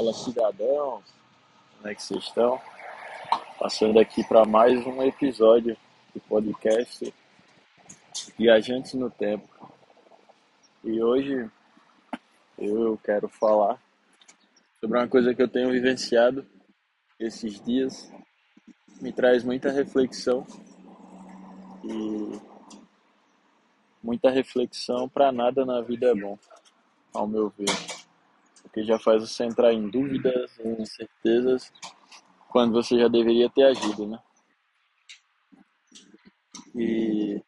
Fala cidadãos, como é que vocês estão? Passando aqui para mais um episódio do podcast Viajantes no Tempo. E hoje eu quero falar sobre uma coisa que eu tenho vivenciado esses dias, me traz muita reflexão e muita reflexão para nada na vida é bom, ao meu ver porque já faz você entrar em dúvidas, em incertezas, quando você já deveria ter agido, né? E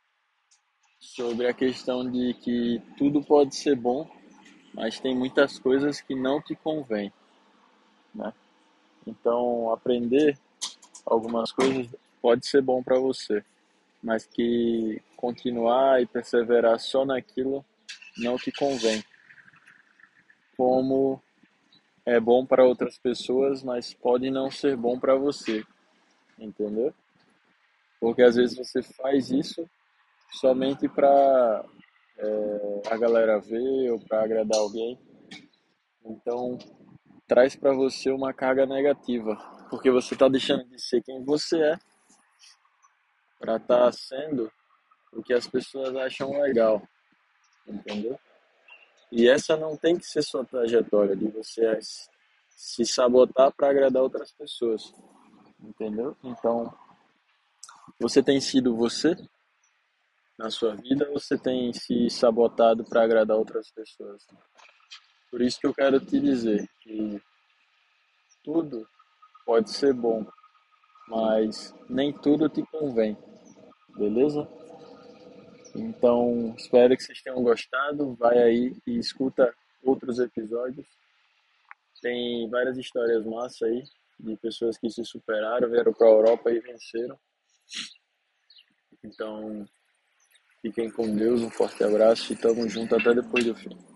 sobre a questão de que tudo pode ser bom, mas tem muitas coisas que não te convém, né? Então, aprender algumas coisas pode ser bom para você, mas que continuar e perseverar só naquilo não te convém como é bom para outras pessoas, mas pode não ser bom para você, entendeu? Porque às vezes você faz isso somente para é, a galera ver ou para agradar alguém. Então traz para você uma carga negativa, porque você está deixando de ser quem você é para estar tá sendo o que as pessoas acham legal, entendeu? E essa não tem que ser sua trajetória de você se sabotar para agradar outras pessoas. Entendeu? Então, você tem sido você na sua vida você tem se sabotado para agradar outras pessoas? Por isso que eu quero te dizer que tudo pode ser bom, mas nem tudo te convém. Beleza? Então, espero que vocês tenham gostado. Vai aí e escuta outros episódios. Tem várias histórias massas aí de pessoas que se superaram, vieram para a Europa e venceram. Então, fiquem com Deus, um forte abraço e tamo junto até depois do fim.